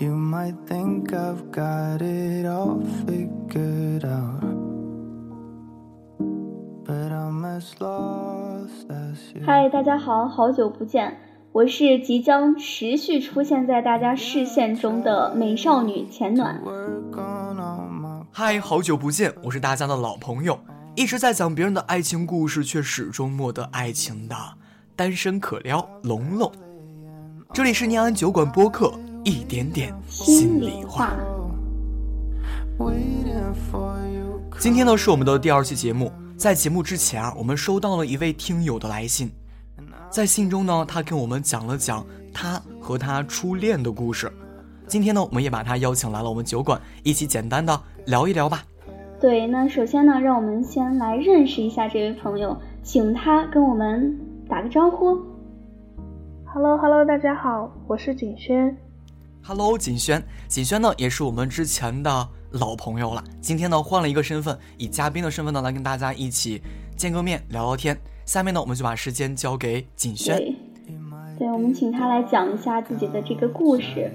You might think I've got it all figured out. But I'm as lost as you. 嗨，大家好，好久不见，我是即将持续出现在大家视线中的美少女浅暖。嗨，好久不见，我是大家的老朋友，一直在讲别人的爱情故事，却始终没得爱情的单身可撩龙龙。这里是念安酒馆播客，一点点心里话。waiting for you. 今天呢是我们的第二期节目，在节目之前啊，我们收到了一位听友的来信，在信中呢，他跟我们讲了讲他和他初恋的故事。今天呢，我们也把他邀请来了我们酒馆，一起简单的聊一聊吧。对，那首先呢，让我们先来认识一下这位朋友，请他跟我们打个招呼。Hello Hello，大家好，我是景轩。Hello，锦轩，锦轩呢也是我们之前的老朋友了。今天呢换了一个身份，以嘉宾的身份呢来跟大家一起见个面聊聊天。下面呢我们就把时间交给锦轩。对，对，我们请他来讲一下自己的这个故事。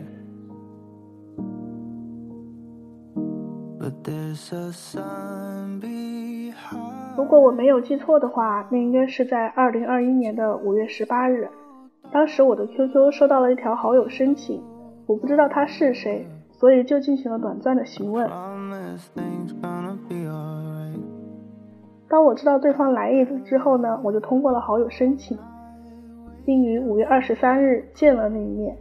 如果我没有记错的话，那应该是在二零二一年的五月十八日。当时我的 QQ 收到了一条好友申请，我不知道他是谁，所以就进行了短暂的询问。当我知道对方来意之后呢，我就通过了好友申请，并于五月二十三日见了那一面。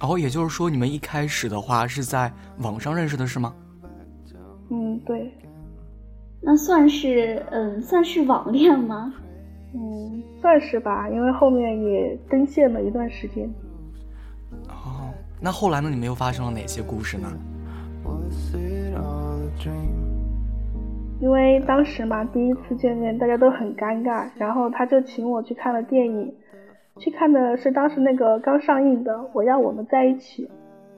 然后也就是说，你们一开始的话是在网上认识的，是吗？嗯，对，那算是嗯，算是网恋吗？嗯，算是吧，因为后面也登线了一段时间。哦，那后来呢？你们又发生了哪些故事呢？Was it all a dream? 因为当时嘛，第一次见面，大家都很尴尬，然后他就请我去看了电影，去看的是当时那个刚上映的《我要我们在一起》。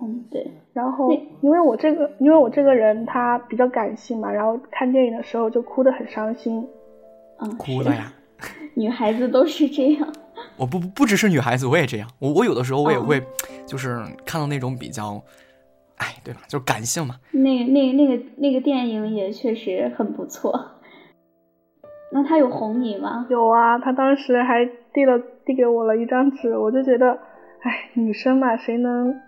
嗯，对，然后因为我这个，因为我这个人他比较感性嘛，然后看电影的时候就哭得很伤心。嗯，哭的呀！女孩子都是这样。我不不不只是女孩子，我也这样。我我有的时候我也哦会，就是看到那种比较，哎，对吧？就是感性嘛。那、那、那个、那个电影也确实很不错。那他有哄你吗？有啊，他当时还递了递给我了一张纸，我就觉得，哎，女生嘛，谁能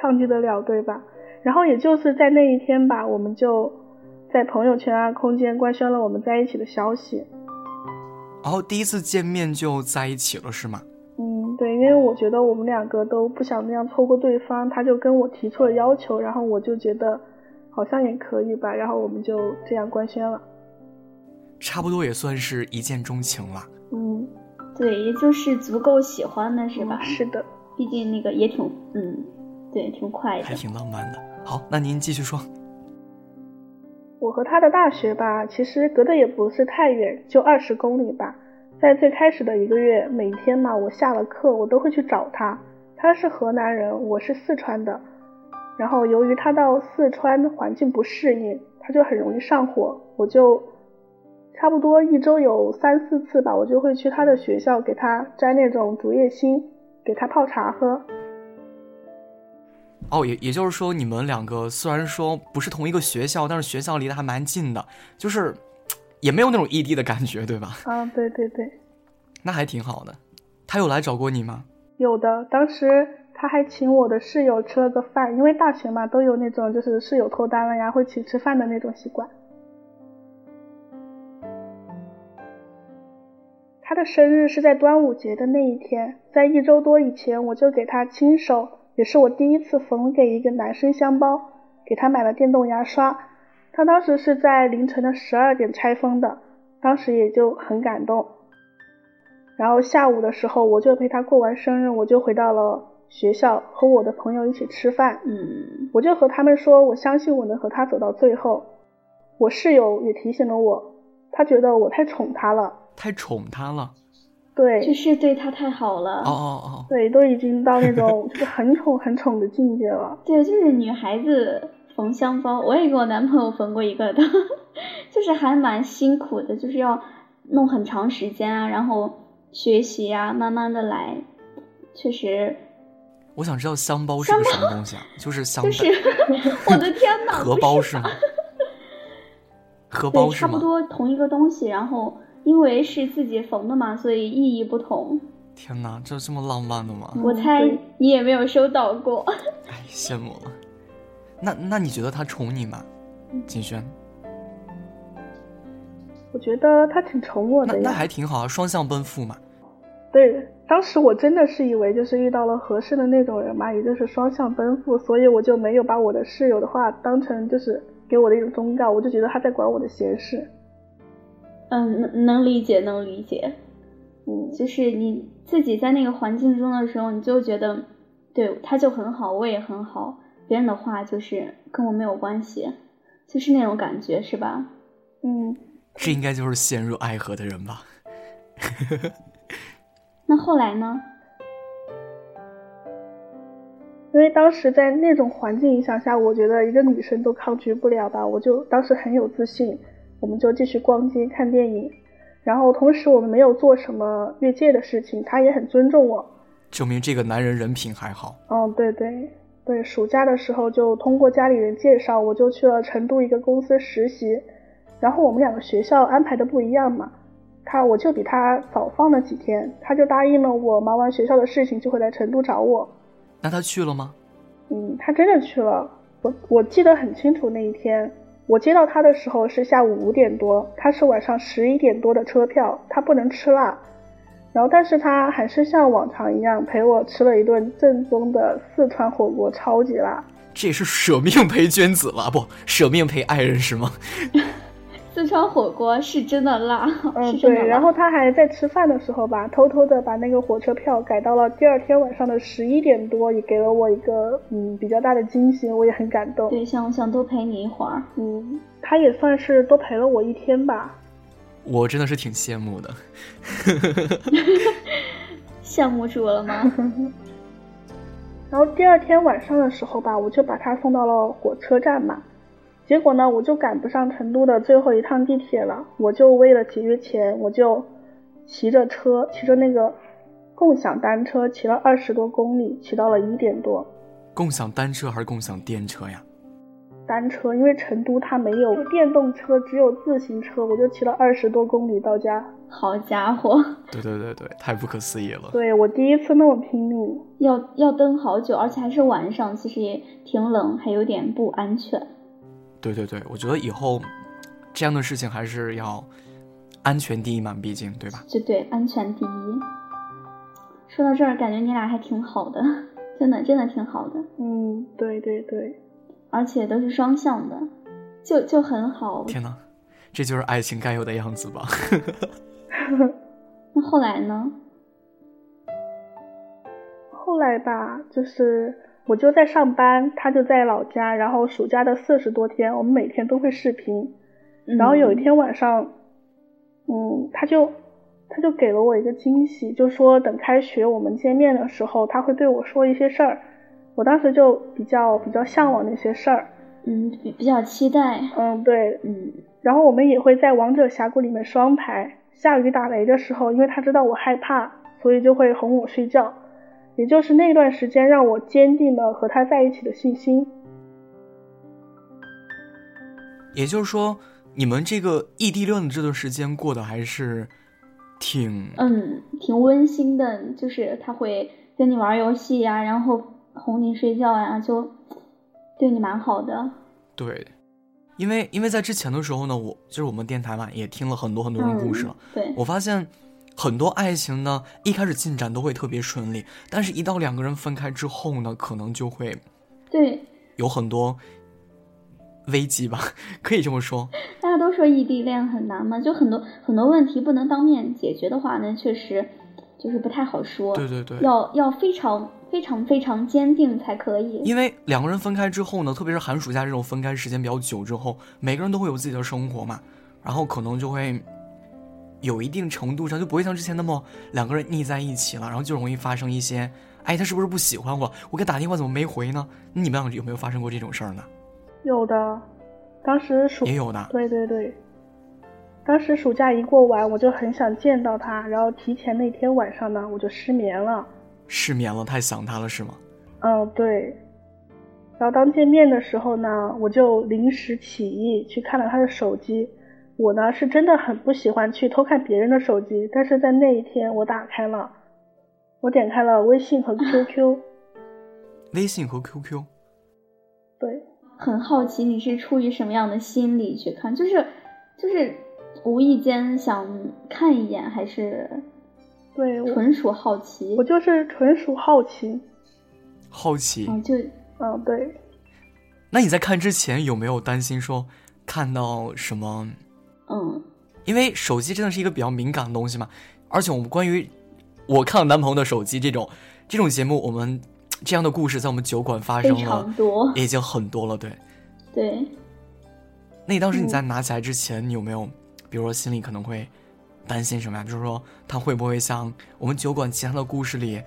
抗拒得了，对吧？然后也就是在那一天吧，我们就在朋友圈啊、空间官宣了我们在一起的消息。然后第一次见面就在一起了，是吗？嗯，对，因为我觉得我们两个都不想那样错过对方，他就跟我提出了要求，然后我就觉得好像也可以吧，然后我们就这样官宣了。差不多也算是一见钟情了。嗯，对，也就是足够喜欢的是吧？嗯是的。毕竟那个也挺，嗯，对，挺快的还。挺浪漫的。好，那您继续说。我和他的大学吧，其实隔得也不是太远，就二十公里吧。在最开始的一个月，每天嘛，我下了课我都会去找他。他是河南人，我是四川的。然后由于他到四川环境不适应，他就很容易上火，我就差不多一周有三四次吧，我就会去他的学校给他摘那种竹叶青，给他泡茶喝。哦，也也就是说，你们两个虽然说不是同一个学校，但是学校离得还蛮近的，就是 也没有那种异地的感觉，对吧？啊，对对对。那还挺好的。他有来找过你吗？有的，当时他还请我的室友吃了个饭，因为大学嘛都有那种就是室友脱单了呀，会一起吃饭的那种习惯。他的生日是在端午节的那一天，在一周多以前，我就给他亲手，也是我第一次缝给一个男生香包，给他买了电动牙刷。他当时是在凌晨的十二点拆封的，当时也就很感动。然后下午的时候，我就陪他过完生日，我就回到了学校和我的朋友一起吃饭。嗯，我就和他们说，我相信我能和他走到最后。我室友也提醒了我，他觉得我太宠他了。太宠他了。对，就是对他太好了。哦哦哦，对，都已经到那种就是很宠很宠的境界了。对，就是女孩子缝香包，我也给我男朋友缝过一个的，就是还蛮辛苦的，就是要弄很长时间啊，然后学习啊，慢慢的来，确实我想知道香包是个什么东西啊？就是香就是 我的天哪，荷包是吗？荷包对，差不多同一个东西，然后因为是自己缝的嘛，所以意义不同。天哪，这这么浪漫的吗？我猜你也没有收到过。哎，羡慕了。那那你觉得他宠你吗，景轩？我觉得他挺宠我的呀。那那还挺好啊，双向奔赴嘛。对，当时我真的是以为就是遇到了合适的那种人嘛，也就是双向奔赴，所以我就没有把我的室友的话当成就是给我的一种忠告，我就觉得他在管我的闲事。嗯，能能理解，能理解。嗯，就是你自己在那个环境中的时候，你就觉得，对他就很好，我也很好，别人的话就是跟我没有关系，就是那种感觉，是吧？嗯，这应该就是陷入爱河的人吧。那后来呢？因为当时在那种环境影响下，我觉得一个女生都抗拒不了吧，我就当时很有自信，我们就继续逛街看电影，然后同时我们没有做什么越界的事情，他也很尊重我，证明这个男人人品还好。嗯，对对对，暑假的时候就通过家里人介绍，我就去了成都一个公司实习，然后我们两个学校安排的不一样嘛，他我就比他早放了几天，他就答应了我，忙完学校的事情就会来成都找我。那他去了吗？嗯，他真的去了。我我记得很清楚，那一天我接到他的时候是下午五点多，他是晚上十一点多的车票，他不能吃辣。然后，但是他还是像往常一样陪我吃了一顿正宗的四川火锅，超级辣。这也是舍命陪君子了，不舍命陪爱人是吗？四川火锅是真的辣，嗯，是真的对。然后他还在吃饭的时候吧，偷偷的把那个火车票改到了第二天晚上的十一点多，也给了我一个嗯比较大的惊喜，我也很感动。对，想想多陪你一会儿。嗯，他也算是多陪了我一天吧。我真的是挺羡慕的。羡慕住了吗？然后第二天晚上的时候吧，我就把他送到了火车站嘛。结果呢，我就赶不上成都的最后一趟地铁了。我就为了节约钱，我就骑着车，骑着那个共享单车，骑了二十多公里，骑到了一点多。共享单车还是共享电车呀？单车，因为成都它没有电动车，只有自行车，我就骑了二十多公里到家。好家伙！对对对对，太不可思议了。对我第一次那么拼命，要要蹬好久，而且还是晚上，其实也挺冷，还有点不安全。对对对，我觉得以后这样的事情还是要安全第一嘛，毕竟对吧？就对，安全第一。说到这儿，感觉你俩还挺好的，真的真的挺好的。嗯，对对对，而且都是双向的，就就很好。天哪，这就是爱情该有的样子吧？那后来呢？后来吧，就是我就在上班，他就在老家，然后暑假的四十多天，我们每天都会视频。然后有一天晚上，嗯，他就他就给了我一个惊喜，就说等开学我们见面的时候，他会对我说一些事儿。我当时就比较比较向往那些事儿，嗯，比比较期待。嗯，对，嗯。然后我们也会在王者峡谷里面双排。下雨打雷的时候，因为他知道我害怕，所以就会哄我睡觉。也就是那段时间，让我坚定了和他在一起的信心。也就是说，你们这个异地恋的这段时间过得还是挺……嗯，挺温馨的。就是他会跟你玩游戏呀，然后哄你睡觉呀，就对你蛮好的。对。因为因为在之前的时候呢，我就是我们电台嘛，也听了很多很多人故事了。嗯、对，我发现很多爱情呢，一开始进展都会特别顺利，但是一到两个人分开之后呢，可能就会对有很多危机吧，可以这么说。大家都说异地恋很难嘛，就很多很多问题不能当面解决的话呢，确实就是不太好说。对对对，要要非常。非常非常坚定才可以，因为两个人分开之后呢，特别是寒暑假这种分开时间比较久之后，每个人都会有自己的生活嘛，然后可能就会有一定程度上就不会像之前那么两个人腻在一起了，然后就容易发生一些，哎，他是不是不喜欢我？我给他打电话怎么没回呢？你们俩有没有发生过这种事儿呢？有的，当时暑也有的，对对对，当时暑假一过完，我就很想见到他，然后提前那天晚上呢，我就失眠了。失眠了，太想他了是吗？嗯，对。然后当见面的时候呢，我就临时起意去看了他的手机。我呢是真的很不喜欢去偷看别人的手机，但是在那一天我打开了，我点开了微信和 QQ。微信和 QQ。对。很好奇你是出于什么样的心理去看，就是就是无意间想看一眼，还是对纯属好奇？我就是纯属好奇。好奇。嗯，就嗯对。那你在看之前有没有担心说看到什么？嗯，因为手机真的是一个比较敏感的东西嘛，而且我们关于我看了男朋友的手机这种这种节目，我们这样的故事在我们酒馆发生了，多已经很多了，对，对。那你当时你在拿起来之前，你有没有，比如说心里可能会担心什么呀？就是说他会不会像我们酒馆其他的故事里，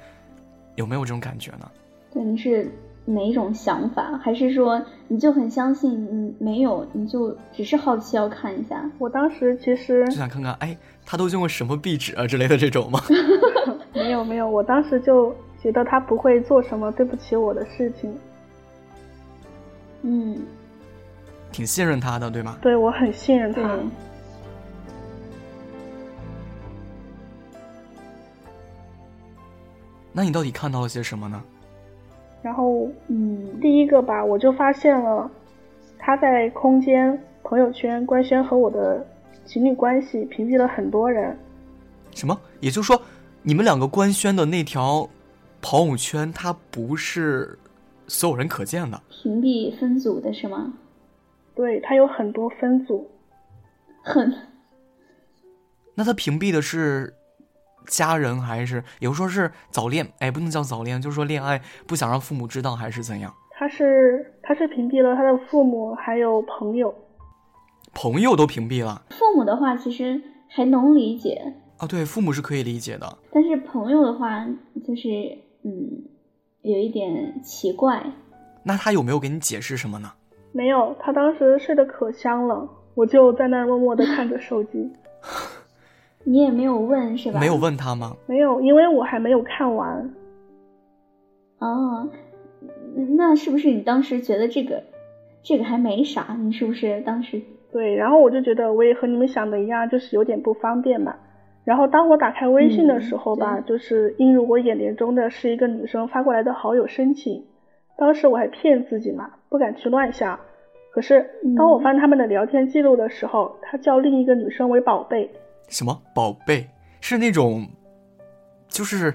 有没有这种感觉呢？对，你是。哪一种想法？还是说你就很相信？嗯，没有，你就只是好奇要看一下。我当时其实就想看看，哎，他都用过什么壁纸啊之类的这种吗？没有没有，我当时就觉得他不会做什么对不起我的事情。嗯，挺信任他的，对吗？对，我很信任他。那你到底看到了些什么呢？然后，嗯，第一个吧，我就发现了他在空间朋友圈官宣和我的情侣关系，屏蔽了很多人。什么？也就是说，你们两个官宣的那条朋友圈，它不是所有人可见的？屏蔽分组的是吗？对，它有很多分组。很。那他屏蔽的是？家人还是，有说是早恋，哎，不能叫早恋，就是说恋爱不想让父母知道，还是怎样？他是他是屏蔽了他的父母，还有朋友，朋友都屏蔽了。父母的话其实还能理解啊，对，父母是可以理解的。但是朋友的话，就是嗯，有一点奇怪。那他有没有给你解释什么呢？没有，他当时睡得可香了，我就在那儿默默的看着手机。你也没有问是吧？没有问他吗？没有，因为我还没有看完。哦，那是不是你当时觉得这个，这个还没啥？你是不是当时？对，然后我就觉得我也和你们想的一样，就是有点不方便嘛。然后当我打开微信的时候吧，就是映入我眼帘中的是一个女生发过来的好友申请。当时我还骗自己嘛，不敢去乱想。可是当我翻他们的聊天记录的时候，他叫另一个女生为宝贝。什么宝贝是那种，就是，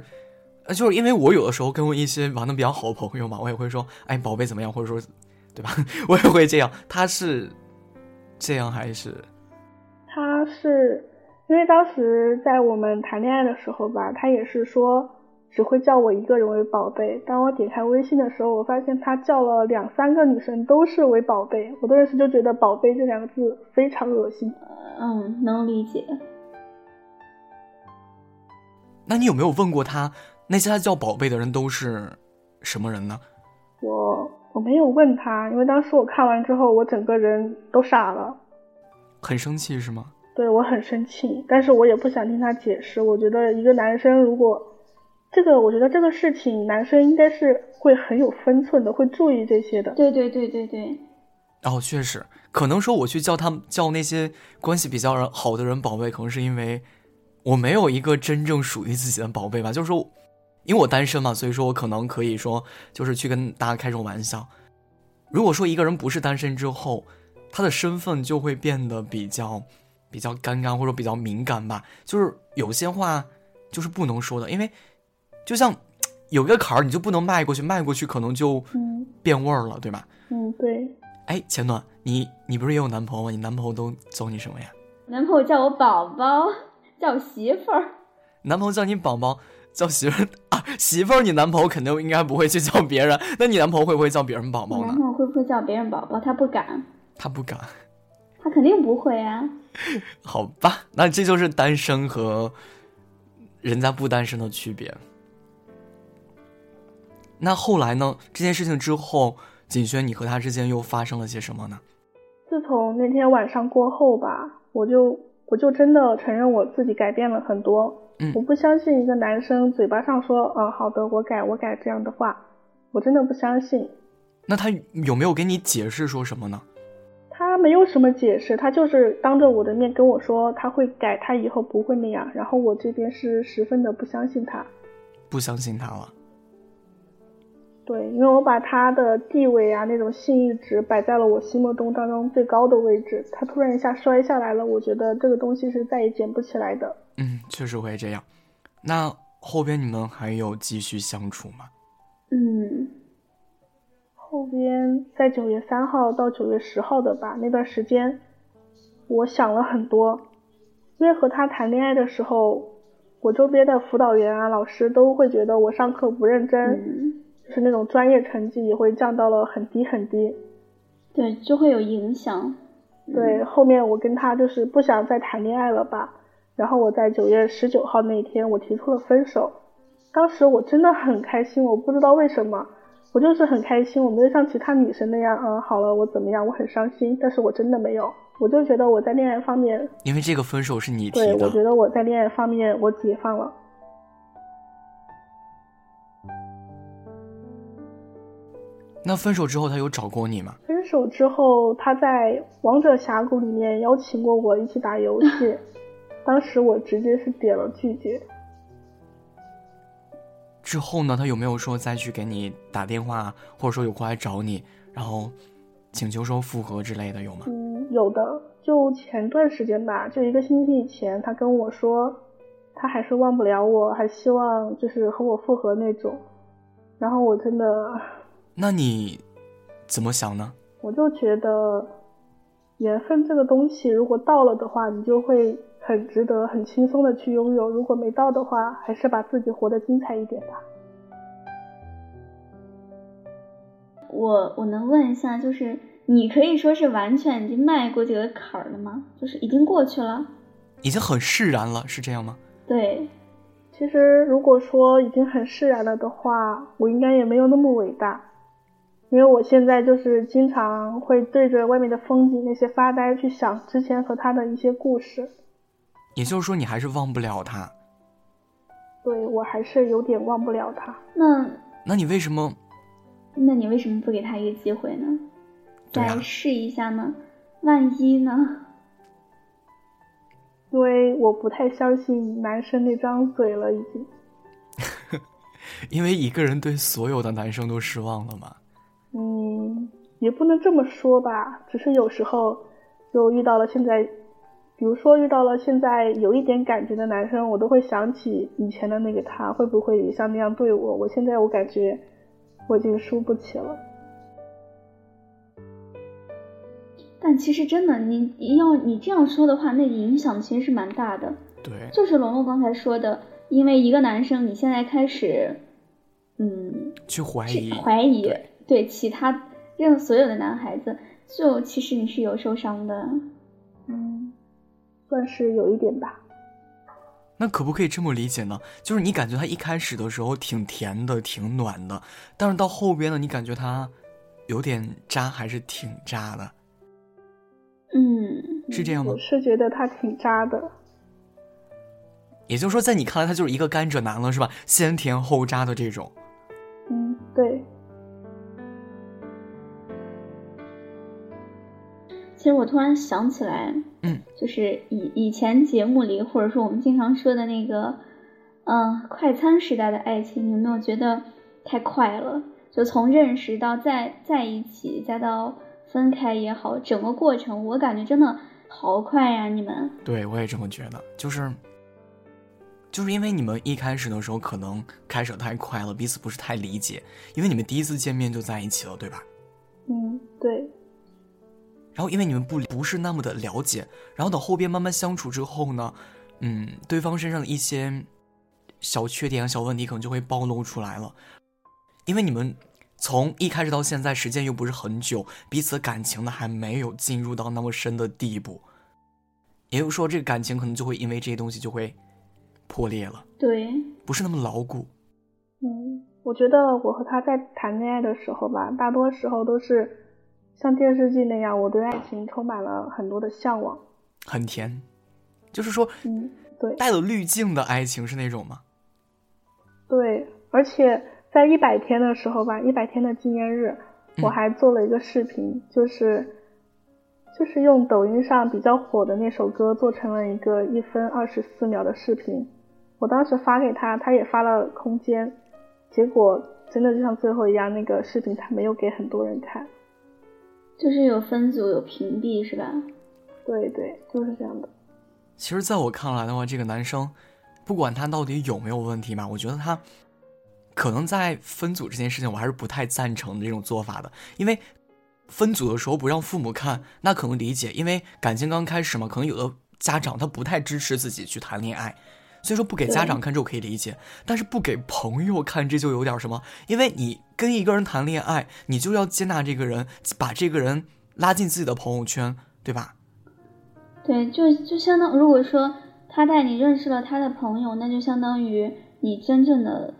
呃，就是因为我有的时候跟我一些玩的比较好的朋友嘛，我也会说，哎，宝贝怎么样，或者说，对吧？我也会这样。他是这样还是？他是因为当时在我们谈恋爱的时候吧，他也是说只会叫我一个人为宝贝。当我点开微信的时候，我发现他叫了两三个女生都是为宝贝，我顿时就觉得“宝贝”这两个字非常恶心。嗯，能理解。那你有没有问过他，那些他叫宝贝的人都是什么人呢？我我没有问他，因为当时我看完之后，我整个人都傻了，很生气是吗？对我很生气，但是我也不想听他解释。我觉得一个男生如果这个，我觉得这个事情男生应该是会很有分寸的，会注意这些的。对对对对对。哦，确实，可能说我去叫他们叫那些关系比较好的人宝贝，可能是因为。我没有一个真正属于自己的宝贝吧，就是说，因为我单身嘛，所以说我可能可以说，就是去跟大家开这种玩笑。如果说一个人不是单身之后，他的身份就会变得比较比较尴尬或者比较敏感吧，就是有些话就是不能说的，因为就像有一个坎儿，你就不能迈过去，迈过去可能就变味儿了，对吧？嗯，对。哎，前暖，你你不是也有男朋友吗？你男朋友都叫你什么呀？男朋友叫我宝宝。叫媳妇儿，男朋友叫你宝宝，叫媳妇儿啊，媳妇儿，你男朋友肯定应该不会去叫别人，那你男朋友会不会叫别人宝宝呢？男朋友会不会叫别人宝宝？他不敢，他不敢，他肯定不会啊。好吧，那这就是单身和人家不单身的区别。那后来呢？这件事情之后，锦轩，你和他之间又发生了些什么呢？自从那天晚上过后吧，我就。我就真的承认我自己改变了很多。嗯，我不相信一个男生嘴巴上说“嗯，好的，我改，我改”这样的话。我真的不相信。那他有没有给你解释说什么呢？他没有什么解释，他就是当着我的面跟我说他会改，他以后不会那样。然后我这边是十分的不相信他，不相信他了。对，因为我把他的地位啊，那种信誉值摆在了我心目中当中最高的位置，他突然一下摔下来了，我觉得这个东西是再也捡不起来的。嗯，确实会这样。那后边你们还有继续相处吗？嗯，后边在九月三号到九月十号的吧，那段时间，我想了很多，因为和他谈恋爱的时候，我周边的辅导员啊、老师都会觉得我上课不认真。嗯就是那种专业成绩也会降到了很低很低，对，就会有影响。对，后面我跟他就是不想再谈恋爱了吧，然后我在九月十九号那一天我提出了分手，当时我真的很开心，我不知道为什么，我就是很开心，我没有像其他女生那样，嗯，好了，我怎么样，我很伤心，但是我真的没有，我就觉得我在恋爱方面，因为这个分手是你提对，的，我觉得我在恋爱方面我解放了。那分手之后他有找过你吗？分手之后，他在王者峡谷里面邀请过我一起打游戏，当时我直接是点了拒绝。之后呢，他有没有说再去给你打电话，或者说有过来找你，然后请求说复合之类的有吗？嗯，有的，就前段时间吧，就一个星期以前，他跟我说，他还是忘不了我，还希望就是和我复合那种。然后我真的，那你怎么想呢？我就觉得缘分这个东西，如果到了的话，你就会很值得、很轻松的去拥有；如果没到的话，还是把自己活得精彩一点吧。我我能问一下，就是你可以说是完全已经迈过这个坎儿了吗？就是已经过去了？已经很释然了，是这样吗？对，其实如果说已经很释然了的话，我应该也没有那么伟大，因为我现在就是经常会对着外面的风景那些发呆，去想之前和他的一些故事。也就是说，你还是忘不了他。对我还是有点忘不了他。那那你为什么？那你为什么不给他一个机会呢？再试一下呢？万一呢？因为我不太相信男生那张嘴了，已经。因为一个人对所有的男生都失望了吗？嗯，也不能这么说吧，只是有时候就遇到了现在，比如说遇到了现在有一点感觉的男生，我都会想起以前的那个他，会不会也像那样对我？我现在我感觉我已经输不起了。但其实真的，你要你这样说的话，那影响其实是蛮大的。对，就是龙龙刚才说的，因为一个男生，你现在开始，嗯，去怀疑，去怀疑对对其他任所有的男孩子，就其实你是有受伤的。嗯，算是有一点吧。那可不可以这么理解呢？就是你感觉他一开始的时候挺甜的，挺暖的，但是到后边呢，你感觉他有点渣，还是挺渣的，嗯，是这样吗我？是觉得他挺渣的。也就是说，在你看来，他就是一个甘蔗男了，是吧？先甜后渣的这种。嗯，对。其实我突然想起来，嗯，就是以以前节目里，或者说我们经常说的那个，嗯、快餐时代的爱情，你有没有觉得太快了？就从认识到在在一起，再到分开也好，整个过程我感觉真的好快呀！你们，对我也这么觉得，就是，就是因为你们一开始的时候可能开始得太快了，彼此不是太理解，因为你们第一次见面就在一起了，对吧？嗯，对。然后因为你们不不是那么的了解，然后等后边慢慢相处之后呢，嗯，对方身上的一些小缺点、小问题可能就会暴露出来了，因为你们从一开始到现在时间又不是很久，彼此的感情呢还没有进入到那么深的地步，也就是说，这个感情可能就会因为这些东西就会破裂了，对，不是那么牢固。嗯，我觉得我和他在谈恋爱的时候吧，大多时候都是像电视剧那样，我对爱情充满了很多的向往。很甜，就是说嗯，对带有滤镜的爱情是那种吗？对，而且在一百天的时候吧，一百天的纪念日，我还做了一个视频，就是就是用抖音上比较火的那首歌做成了一个一分二十四秒的视频。我当时发给他，他也发了空间，结果真的就像最后一样，那个视频他没有给很多人看，就是有分组有屏蔽是吧？对对，就是这样的。其实，在我看来的话，这个男生不管他到底有没有问题吧，我觉得他。可能在分组这件事情，我还是不太赞成的这种做法的，因为分组的时候不让父母看，那可能理解，因为感情刚开始嘛，可能有的家长他不太支持自己去谈恋爱，所以说不给家长看这我可以理解，但是不给朋友看这就有点什么，因为你跟一个人谈恋爱，你就要接纳这个人，把这个人拉进自己的朋友圈，对吧？对，就就相当如果说他带你认识了他的朋友，那就相当于你真正的。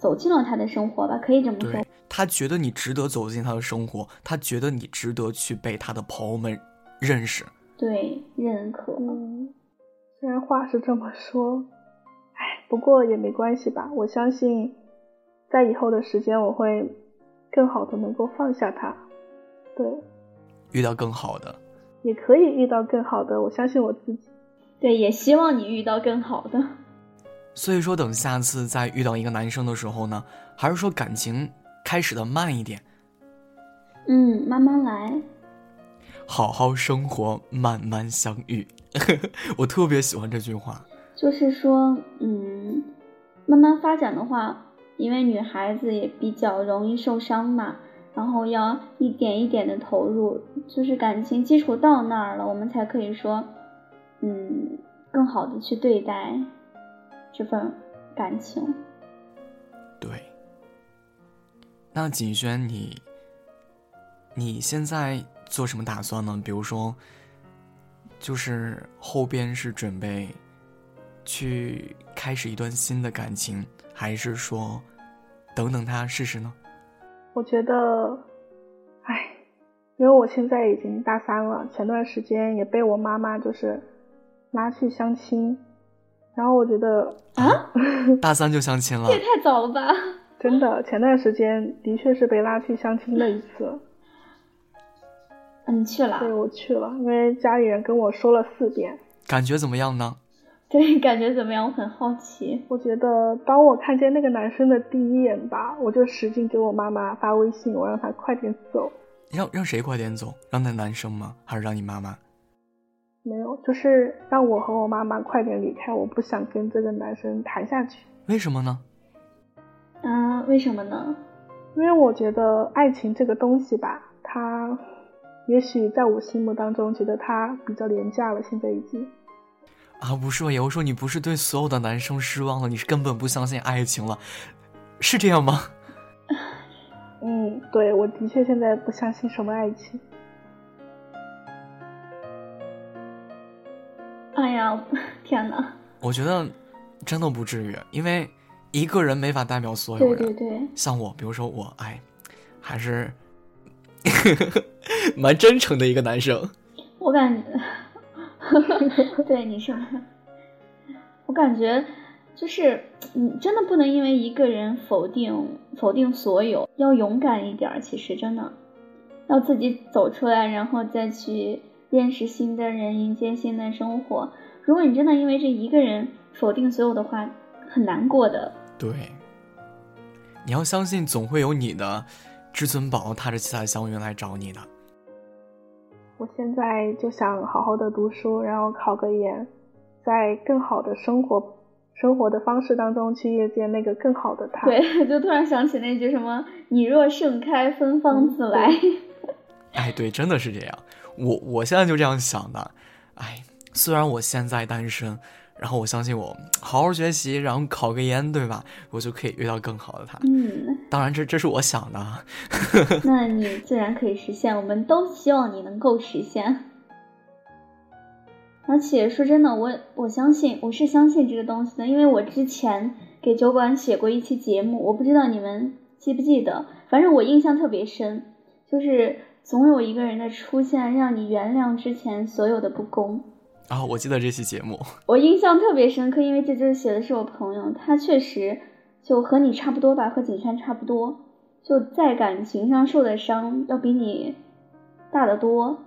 走进了他的生活吧，可以这么说。他觉得你值得走进他的生活，他觉得你值得去被他的朋友们认识，对，认可。嗯，虽然话是这么说，哎，不过也没关系吧。我相信，在以后的时间，我会更好的能够放下他。对，遇到更好的，也可以遇到更好的。我相信我自己。对，也希望你遇到更好的。所以说，等下次再遇到一个男生的时候呢，还是说感情开始的慢一点。嗯，慢慢来，好好生活，慢慢相遇。我特别喜欢这句话。就是说，嗯，慢慢发展的话，因为女孩子也比较容易受伤嘛，然后要一点一点的投入，就是感情基础到那儿了，我们才可以说，嗯，更好的去对待。这份感情，对。那锦轩，你你现在做什么打算呢？比如说，就是后边是准备去开始一段新的感情，还是说等等他试试呢？我觉得，哎，因为我现在已经大三了，前段时间也被我妈妈就是拉去相亲。然后我觉得啊，大三就相亲了，这也太早了吧！真的，前段时间的确是被拉去相亲了一次。你去了？对，我去了，因为家里人跟我说了四遍。感觉怎么样呢？对，感觉怎么样？我很好奇。我觉得，当我看见那个男生的第一眼吧，我就使劲给我妈妈发微信，我让他快点走。让让谁快点走？让那男生吗？还是让你妈妈？没有，就是让我和我妈妈快点离开，我不想跟这个男生谈下去。为什么呢？啊，为什么呢？因为我觉得爱情这个东西吧，它也许在我心目当中觉得它比较廉价了，现在已经。啊，不是吧？我说你不是对所有的男生失望了，你是根本不相信爱情了，是这样吗？嗯，对，我的确现在不相信什么爱情。哎呀，天哪！我觉得真的不至于，因为一个人没法代表所有人。对对对，像我，比如说我，哎，还是 蛮真诚的一个男生。我感觉，对你说，我感觉就是你真的不能因为一个人否定否定所有，要勇敢一点。其实真的要自己走出来，然后再去。认识新的人，迎接新的生活。如果你真的因为这一个人否定所有的话，很难过的。对，你要相信，总会有你的至尊宝踏着七彩祥云来找你的。我现在就想好好的读书，然后考个研，在更好的生活生活的方式当中去遇见那个更好的他。对，就突然想起那句什么“你若盛开，芬芳自来 ”。哎，对，真的是这样。我我现在就这样想的，哎，虽然我现在单身，然后我相信我好好学习，然后考个研，对吧？我就可以遇到更好的他。嗯，当然这这是我想的。那你自然可以实现，我们都希望你能够实现。而且说真的，我我相信我是相信这个东西的，因为我之前给酒馆写过一期节目，我不知道你们记不记得，反正我印象特别深，就是。总有一个人的出现，让你原谅之前所有的不公。啊，我记得这期节目，我印象特别深刻，因为这就是写的是我朋友，他确实就和你差不多吧，和景轩差不多，就在感情上受的伤要比你大得多，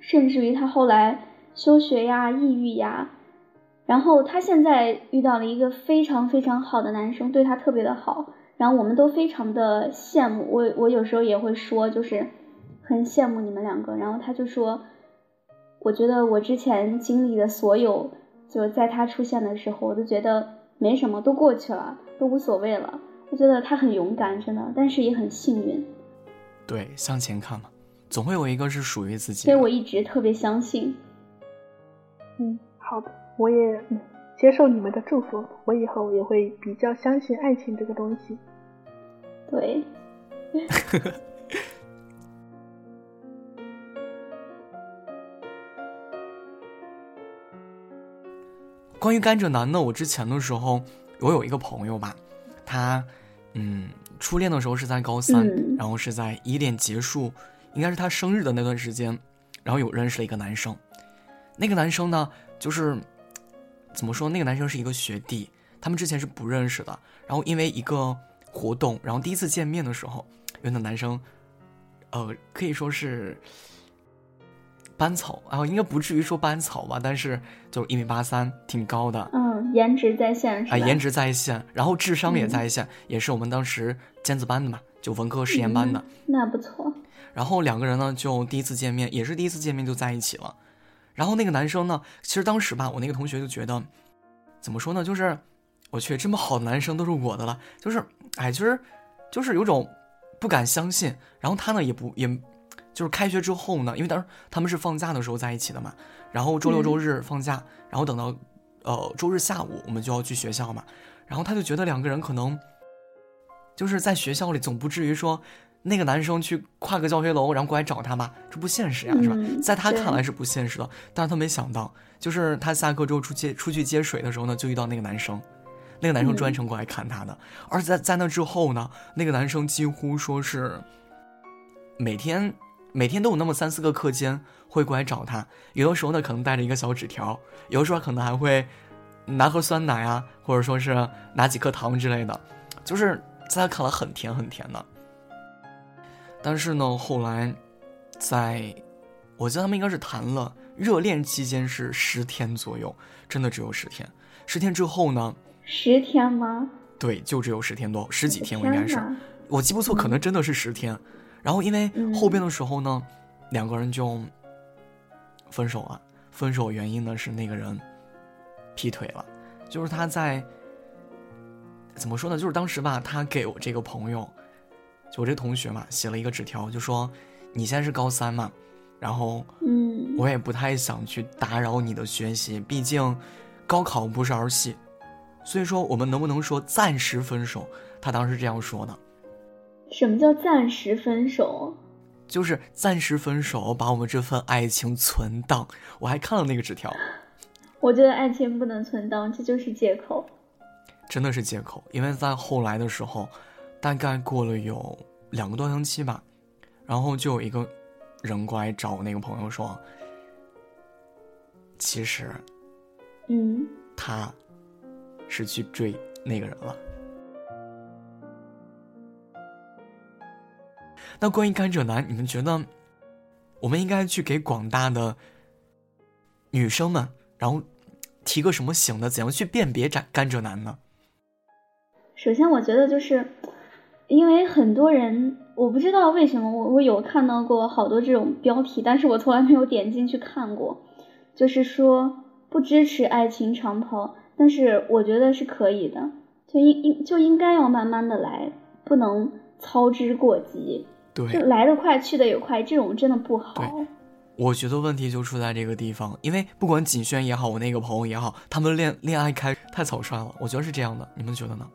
甚至于他后来休学呀、抑郁呀，然后他现在遇到了一个非常非常好的男生，对他特别的好，然后我们都非常的羡慕。我我有时候也会说，就是很羡慕你们两个。然后他就说，我觉得我之前经历的所有，就在他出现的时候，我都觉得没什么，都过去了。都无所谓了，我觉得他很勇敢，真的，但是也很幸运。对，向前看嘛，总会有一个是属于自己。所以我一直特别相信。嗯，好的，我也嗯接受你们的祝福，我以后也会比较相信爱情这个东西。对。关于甘蔗男呢，我之前的时候。我有一个朋友吧，他，嗯，初恋的时候是在高三，然后是在一恋结束，应该是他生日的那段时间，然后有认识了一个男生，那个男生呢，就是怎么说，那个男生是一个学弟，他们之前是不认识的，然后因为一个活动，然后第一次见面的时候，因为那男生，呃，可以说是。班草啊，应该不至于说班草吧，但是就一米八三，挺高的。嗯，颜值在线是啊，颜值在线，然后智商也在线，也是我们当时尖子班的嘛，就文科实验班的。那不错。然后两个人呢，就第一次见面，也是第一次见面就在一起了。然后那个男生呢，其实当时吧，我那个同学就觉得，怎么说呢，就是我去，这么好的男生都是我的了，就是哎，其实就是有种不敢相信。然后他呢，也不也。就是开学之后呢，因为当时他们是放假的时候在一起的嘛，然后周六周日放假，然后等到，呃周日下午我们就要去学校嘛，然后他就觉得两个人可能，就是在学校里总不至于说那个男生去跨个教学楼然后过来找他吧，这不现实呀，是吧？在他看来是不现实的，但是他没想到，就是他下课之后出接出去接水的时候呢，就遇到那个男生，那个男生专程过来看他的，而在在那之后呢，那个男生几乎说是每天。每天都有那么三四个课间会过来找他，有的时候呢可能带着一个小纸条，有的时候可能还会拿盒酸奶啊，或者说是拿几颗糖之类的，就是在他看来很甜很甜的。但是呢，后来在我记得他们应该是谈了热恋期间是十天左右，真的只有十天。十天之后呢？十天吗？对，就只有十天多，十几天我应该是，我记不错，可能真的是十天。然后因为后边的时候呢，两个人就分手了。分手原因呢是那个人劈腿了，就是他在怎么说呢？就是当时吧，他给我这个朋友，就我这同学嘛，写了一个纸条，就说你现在是高三嘛，然后嗯，我也不太想去打扰你的学习，毕竟高考不是儿戏，所以说我们能不能说暂时分手？他当时这样说的。什么叫暂时分手？就是暂时分手，把我们这份爱情存档。我还看了那个纸条。我觉得爱情不能存档，这就是借口。真的是借口，因为在后来的时候，大概过了有两个多星期吧，然后就有一个人过来找我那个朋友说，其实，嗯，他是去追那个人了。那关于甘蔗男，你们觉得我们应该去给广大的女生们，然后提个什么醒的？怎样去辨别甘甘蔗男呢？首先，我觉得就是因为很多人，我不知道为什么，我我有看到过好多这种标题，但是我从来没有点进去看过。就是说不支持爱情长跑，但是我觉得是可以的，就应应就应该要慢慢的来，不能操之过急。对，来的快去的也快，这种真的不好。对，我觉得问题就出在这个地方，因为不管锦轩也好，我那个朋友也好，他们恋恋爱开太草率了，我觉得是这样的，你们觉得呢？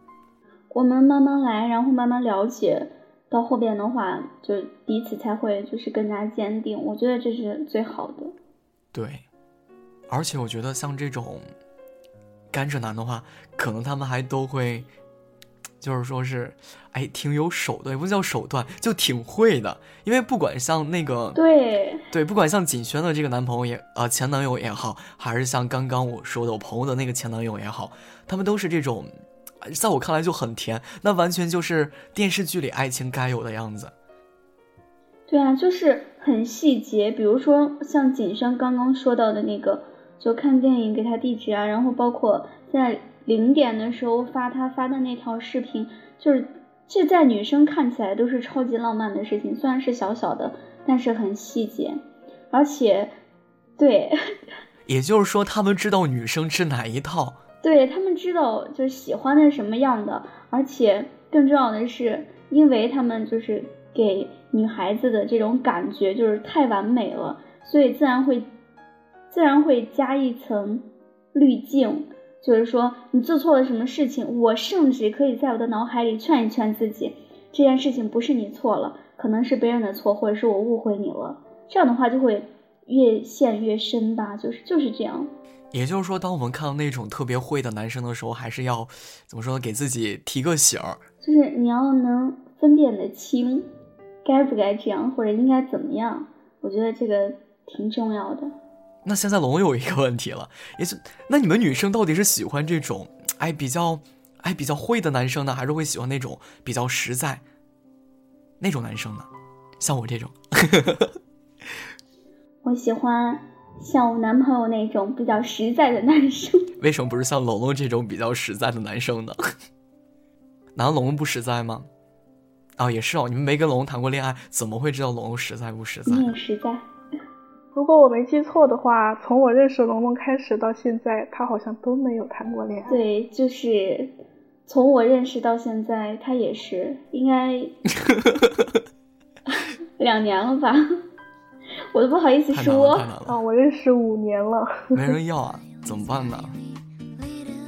我们慢慢来，然后慢慢了解，到后边的话，就彼此才会就是更加坚定，我觉得这是最好的。对，而且我觉得像这种甘蔗男的话，可能他们还都会。就是说是，哎，挺有手段，也不叫手段，就挺会的。因为不管像那个，对对，不管像锦轩的这个男朋友也啊前男友也好，还是像刚刚我说的我朋友的那个前男友也好，他们都是这种在我看来就很甜，那完全就是电视剧里爱情该有的样子。对啊，就是很细节，比如说像景轩刚刚说到的那个，就看电影给他地址啊，然后包括在零点的时候发他发的那条视频，就是这在女生看起来都是超级浪漫的事情，虽然是小小的，但是很细节，而且，对，也就是说他们知道女生吃哪一套，对他们知道就是喜欢的什么样的，而且更重要的是，因为他们就是给。女孩子的这种感觉就是太完美了，所以自然会，自然会加一层滤镜，就是说你做错了什么事情，我甚至可以在我的脑海里劝一劝自己，这件事情不是你错了，可能是别人的错，或者是我误会你了。这样的话就会越陷越深吧，就是就是这样。也就是说，当我们看到那种特别会的男生的时候，还是要怎么说，给自己提个醒儿，就是你要能分辨得清。该不该这样，或者应该怎么样？我觉得这个挺重要的。那现在龙有一个问题了，也就那你们女生到底是喜欢这种哎比较哎比较会的男生呢，还是会喜欢那种比较实在那种男生呢？像我这种，我喜欢像我男朋友那种比较实在的男生。为什么不是像龙龙这种比较实在的男生呢？难道龙龙不实在吗？哦，也是哦，你们没跟龙龙谈过恋爱，怎么会知道龙龙实在不实在？你也实在。如果我没记错的话，从我认识龙龙开始到现在，他好像都没有谈过恋爱。对，就是从我认识到现在，他也是应该 两年了吧？我都不好意思说。啊，我认识五年了，没人要啊，怎么办呢？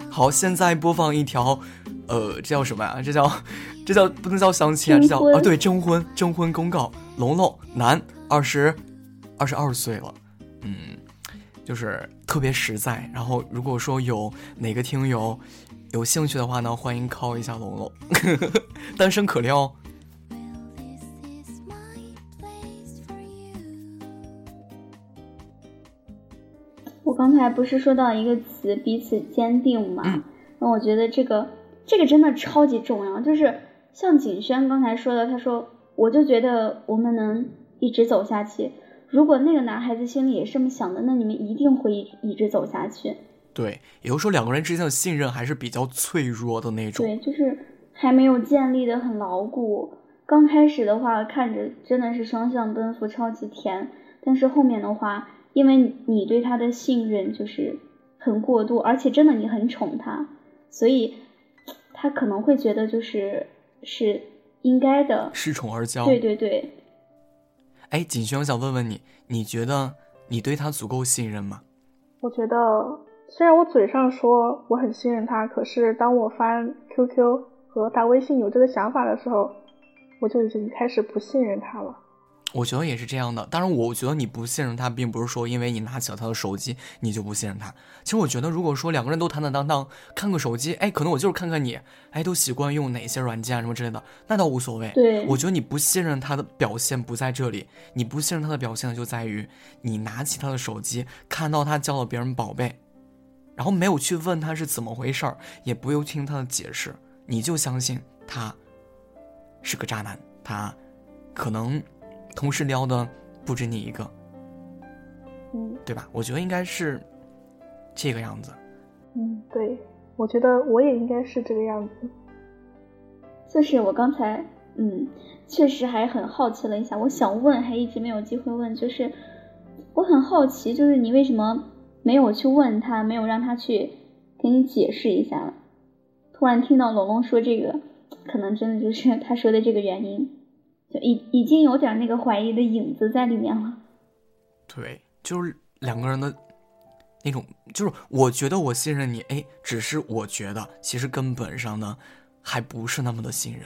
好，现在播放一条，呃，这叫什么呀？这叫。这叫不能叫相亲啊，这叫啊对征婚征婚公告。龙龙男，二十，二十二岁了，嗯，就是特别实在。然后如果说有哪个听友有兴趣的话呢，欢迎 call 一下龙龙，单身可撩。我刚才不是说到一个词，彼此坚定嘛？那我觉得这个这个真的超级重要，就是。像景轩刚才说的，他说，我就觉得我们能一直走下去。如果那个男孩子心里也是这么想的，那你们一定会一一直走下去。对，也就是说两个人之间的信任还是比较脆弱的那种。对，就是还没有建立的很牢固。刚开始的话，看着真的是双向奔赴，超级甜。但是后面的话，因为你对他的信任就是很过度，而且真的你很宠他，所以他可能会觉得就是。是应该的，恃宠而骄。对对对。哎，锦轩，我想问问你，你觉得你对他足够信任吗？我觉得，虽然我嘴上说我很信任他，可是当我翻 QQ 和他微信有这个想法的时候，我就已经开始不信任他了。我觉得也是这样的，当然，我觉得你不信任他，并不是说因为你拿起了他的手机，你就不信任他。其实我觉得，如果说两个人都坦坦荡荡看个手机，哎，可能我就是看看你，哎，都习惯用哪些软件啊什么之类的，那倒无所谓。对，我觉得你不信任他的表现不在这里，你不信任他的表现就在于你拿起他的手机，看到他叫了别人宝贝，然后没有去问他是怎么回事儿，也不用听他的解释，你就相信他是个渣男，他可能。同时撩的不止你一个，嗯，对吧？我觉得应该是这个样子。嗯，对，我觉得我也应该是这个样子。就是我刚才，嗯，确实还很好奇了一下，我想问，还一直没有机会问，就是我很好奇，就是你为什么没有去问他，没有让他去给你解释一下？突然听到龙龙说这个，可能真的就是他说的这个原因。就已已经有点那个怀疑的影子在里面了。对，就是两个人的那种，就是我觉得我信任你，哎，只是我觉得其实根本上呢，还不是那么的信任。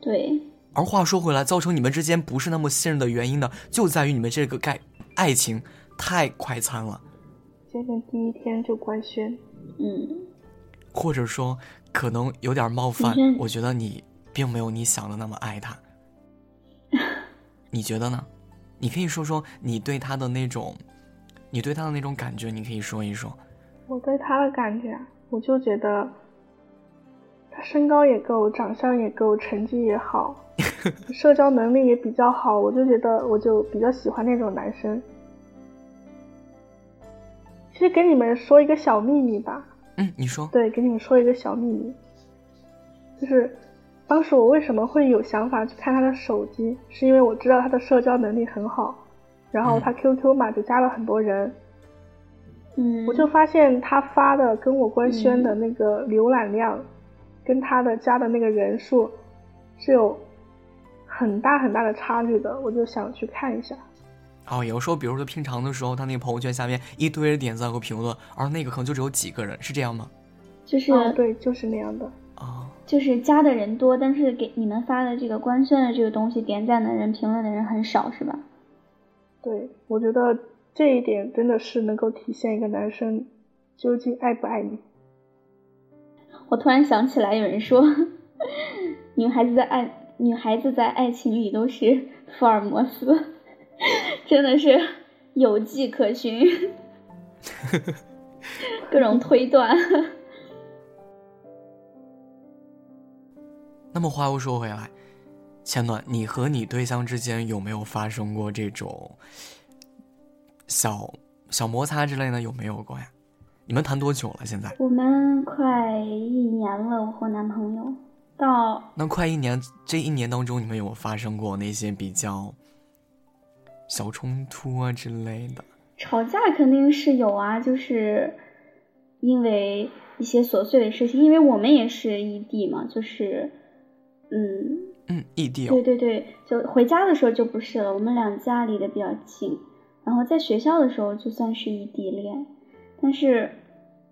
对。而话说回来，造成你们之间不是那么信任的原因呢，就在于你们这个概爱情太快餐了。见面第一天就官宣，嗯。或者说，可能有点冒犯，我觉得你并没有你想的那么爱他。你觉得呢？你可以说说你对他的那种，你对他的那种感觉，你可以说一说。我对他的感觉，我就觉得他身高也够，长相也够，成绩也好，社交能力也比较好，我就觉得我就比较喜欢那种男生。其实给你们说一个小秘密吧。嗯，你说。对，给你们说一个小秘密，就是当时我为什么会有想法去看他的手机，是因为我知道他的社交能力很好，然后他 QQ 嘛就加了很多人。嗯，我就发现他发的跟我官宣的那个浏览量，跟他的加的那个人数是有很大很大的差距的，我就想去看一下。哦，有时候，比如说平常的时候，他那个朋友圈下面一堆人点赞和评论，而那个可能就只有几个人，是这样吗？就是对，就是那样的。啊，就是加的人多，但是给你们发的这个官宣的这个东西，点赞的人、评论的人很少，是吧？对，我觉得。这一点真的是能够体现一个男生究竟爱不爱你。我突然想起来，有人说，女孩子在爱女孩子在爱情里都是福尔摩斯，真的是有迹可循，各种推断。那么话又说回来，千暖，你和你对象之间有没有发生过这种？小小摩擦之类的有没有过呀？你们谈多久了？现在我们快一年了，我和男朋友到那快一年，这一年当中你们有发生过那些比较小冲突啊之类的？吵架肯定是有啊，就是因为一些琐碎的事情，因为我们也是异地嘛，就是嗯嗯异地，对对对，就回家的时候就不是了，我们两家离得比较近。然后在学校的时候就算是异地恋，但是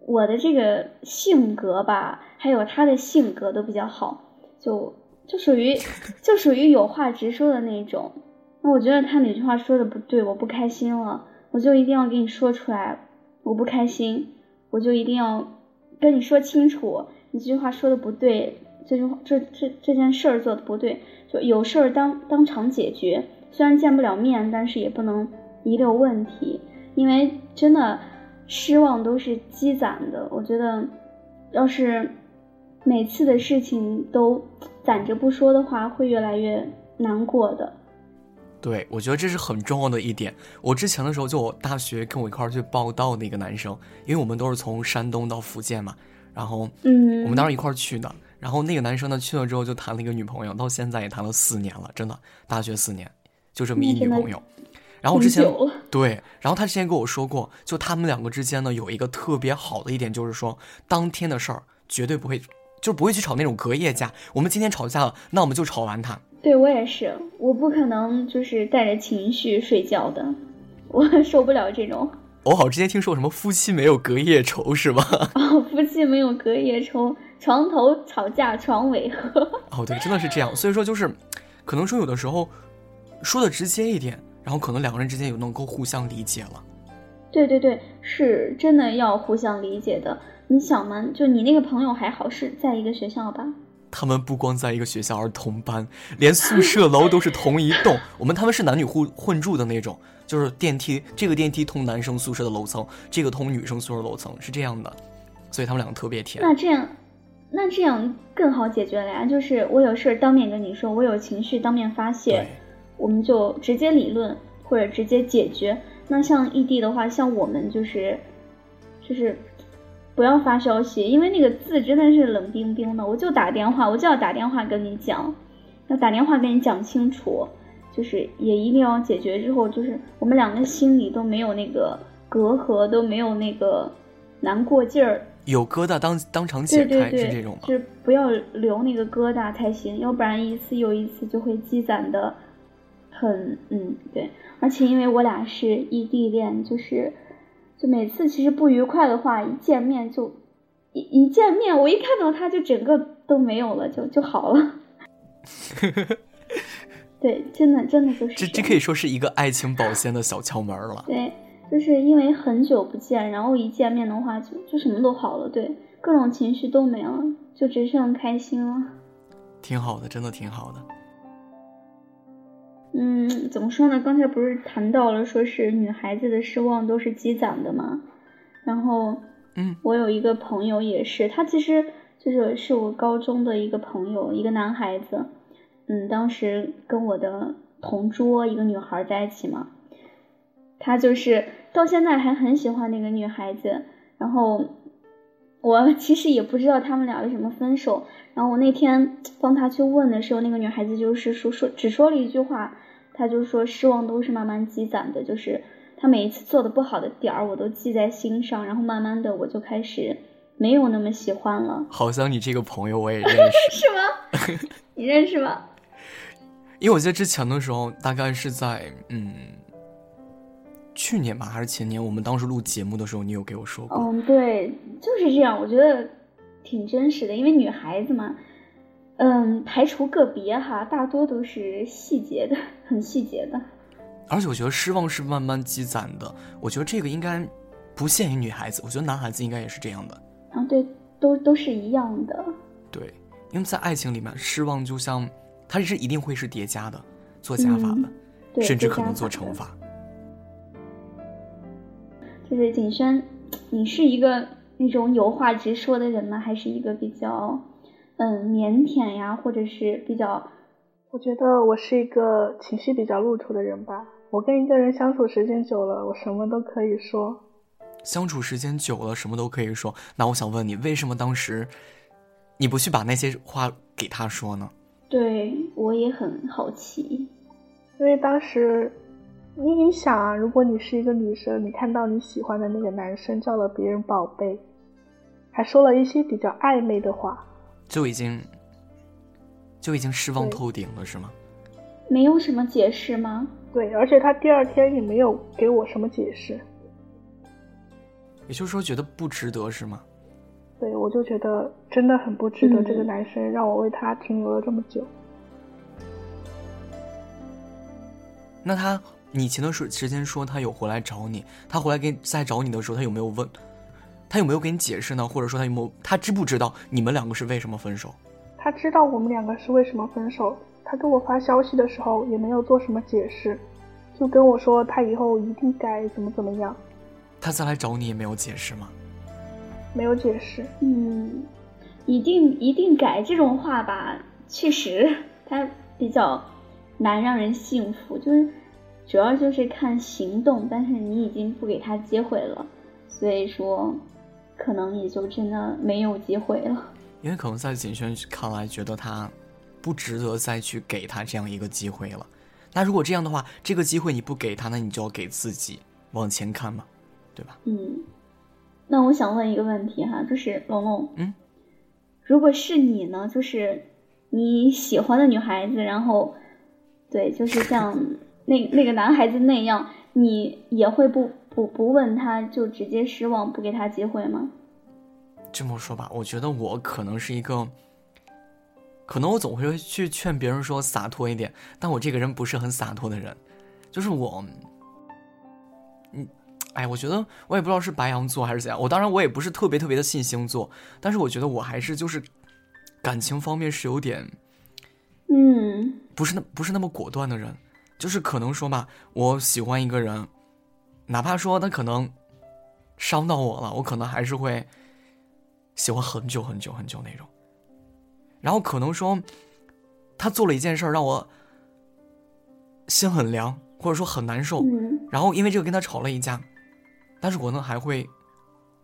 我的这个性格吧，还有他的性格都比较好，就就属于 就属于有话直说的那种。那我觉得他哪句话说的不对，我不开心了，我就一定要给你说出来，我不开心，我就一定要跟你说清楚，你这句话说的不对，这句话这这这件事儿做的不对，就有事儿当当场解决，虽然见不了面，但是也不能。遗留问题，因为真的失望都是积攒的。我觉得，要是每次的事情都攒着不说的话，会越来越难过的。对，我觉得这是很重要的一点。我之前的时候，就我大学跟我一块儿去报道的一个男生，因为我们都是从山东到福建嘛，然后嗯，我们当时一块儿去的。然后那个男生呢，去了之后就谈了一个女朋友，到现在也谈了四年了，真的，大学四年就这么一女朋友。然后之前对，然后他之前跟我说过，就他们两个之间呢有一个特别好的一点，就是说当天的事儿绝对不会，就不会去吵那种隔夜架。我们今天吵架了，那我们就吵完它。对我也是，我不可能就是带着情绪睡觉的，我 受不了这种。我好之前听说什么夫妻没有隔夜仇是吧？哦，夫妻没有隔夜仇，床头吵架床尾和。哦，对，真的是这样。所以说就是，可能说有的时候说的直接一点。然后可能两个人之间有能够互相理解了，对对对，是真的要互相理解的。你想嘛，就你那个朋友还好是在一个学校吧？他们不光在一个学校，而同班，连宿舍楼都是同一栋。我们他们是男女互混住的那种，就是电梯这个电梯通男生宿舍的楼层，这个通女生宿舍楼层是这样的，所以他们两个特别甜。那这样，那这样更好解决了呀，就是我有事儿当面跟你说，我有情绪当面发泄。我们就直接理论或者直接解决。那像异地的话，像我们就是，就是不要发消息，因为那个字真的是冷冰冰的。我就打电话，我就要打电话跟你讲，要打电话跟你讲清楚，就是也一定要解决之后，就是我们两个心里都没有那个隔阂，都没有那个难过劲儿。有疙瘩当当场解开是这种吗？就是不要留那个疙瘩才行，要不然一次又一次就会积攒的。很嗯对，而且因为我俩是异地恋，就是就每次其实不愉快的话，一见面就一一见面，我一看到他就整个都没有了，就就好了。对，真的真的就是这这可以说是一个爱情保鲜的小窍门了。对，就是因为很久不见，然后一见面的话就就什么都好了，对，各种情绪都没了，就只剩开心了。挺好的，真的挺好的。嗯，怎么说呢？刚才不是谈到了，说是女孩子的失望都是积攒的嘛。然后，嗯，我有一个朋友也是，他其实就就是是我高中的一个朋友，一个男孩子，嗯，当时跟我的同桌一个女孩在一起嘛，他就是到现在还很喜欢那个女孩子，然后我其实也不知道他们俩为什么分手，然后我那天帮他去问的时候，那个女孩子就是说说只说了一句话，她就说失望都是慢慢积攒的，就是他每一次做的不好的点儿我都记在心上，然后慢慢的我就开始。没有那么喜欢了，好像你这个朋友我也认识，是吗？你认识吗？因为我记得之前的时候，大概是在嗯，去年吧，还是前年，我们当时录节目的时候，你有给我说过。嗯，对，就是这样，我觉得挺真实的，因为女孩子嘛，嗯，排除个别哈，大多都是细节的，很细节的。而且我觉得失望是慢慢积攒的，我觉得这个应该不限于女孩子，我觉得男孩子应该也是这样的。啊，对，都都是一样的。对，因为在爱情里面，失望就像它是一定会是叠加的，做加法的，甚至可能做乘法。就是景轩，你是一个那种有话直说的人吗？还是一个比较嗯腼腆呀，或者是比较？我觉得我是一个情绪比较露出的人吧。我跟一个人相处时间久了，我什么都可以说。相处时间久了，什么都可以说。那我想问你，为什么当时你不去把那些话给他说呢？对我也很好奇，因为当时你你想啊，如果你是一个女生，你看到你喜欢的那个男生叫了别人宝贝，还说了一些比较暧昧的话，就已经就已经失望透顶了，是吗？没有什么解释吗？对，而且他第二天也没有给我什么解释。也就是说，觉得不值得是吗？对，我就觉得真的很不值得。这个男生让我为他停留了这么久。那他，你前段时时间说他有回来找你，他回来给再找你的时候，他有没有问？他有没有给你解释呢？或者说他有没有？他知不知道你们两个是为什么分手？他知道我们两个是为什么分手。他给我发消息的时候也没有做什么解释，就跟我说他以后一定改，怎么怎么样。他再来找你也没有解释吗？没有解释。嗯，一定一定改这种话吧，确实他比较难让人信服，就是主要就是看行动，但是你已经不给他机会了，所以说可能也就真的没有机会了。因为可能在景轩看来，觉得他不值得再去给他这样一个机会了。那如果这样的话，这个机会你不给他，那你就要给自己往前看嘛。对吧？嗯，那我想问一个问题哈，就是龙龙，嗯，如果是你呢，就是你喜欢的女孩子，然后，对，就是像那那个男孩子那样，你也会不不不问他就直接失望，不给他机会吗？这么说吧，我觉得我可能是一个，可能我总会去劝别人说洒脱一点，但我这个人不是很洒脱的人，就是我，嗯。哎，我觉得我也不知道是白羊座还是怎样。我当然我也不是特别特别的信星座，但是我觉得我还是就是感情方面是有点，嗯，不是那不是那么果断的人。就是可能说吧，我喜欢一个人，哪怕说他可能伤到我了，我可能还是会喜欢很久很久很久那种。然后可能说他做了一件事让我心很凉，或者说很难受，然后因为这个跟他吵了一架。但是我呢还会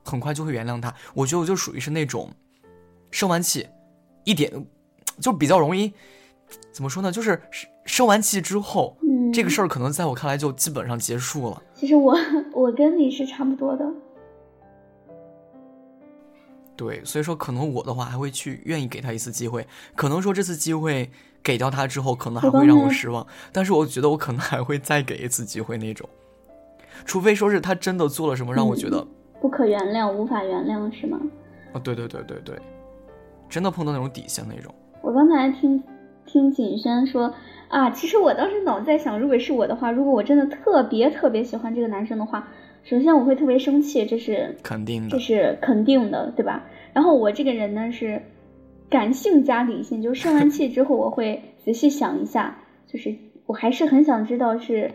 很快就会原谅他，我觉得我就属于是那种生完气一点就比较容易怎么说呢？就是生完气之后，这个事儿可能在我看来就基本上结束了。其实我 我跟你是差不多的，对，所以说可能我的话还会去愿意给他一次机会，可能说这次机会给到他之后，可能还会让我失望，但是我觉得我可能还会再给一次机会那种。除非说是他真的做了什么让我觉得不可原谅、无法原谅，是吗？啊，对对对对对，真的碰到那种底线那种。我刚才听听景轩说啊，其实我当时脑子在想，如果是我的话，如果我真的特别特别喜欢这个男生的话，首先我会特别生气，这是肯定的，这是肯定的，对吧？然后我这个人呢是感性加理性，就生完气之后我会仔细想一下，就是我还是很想知道是。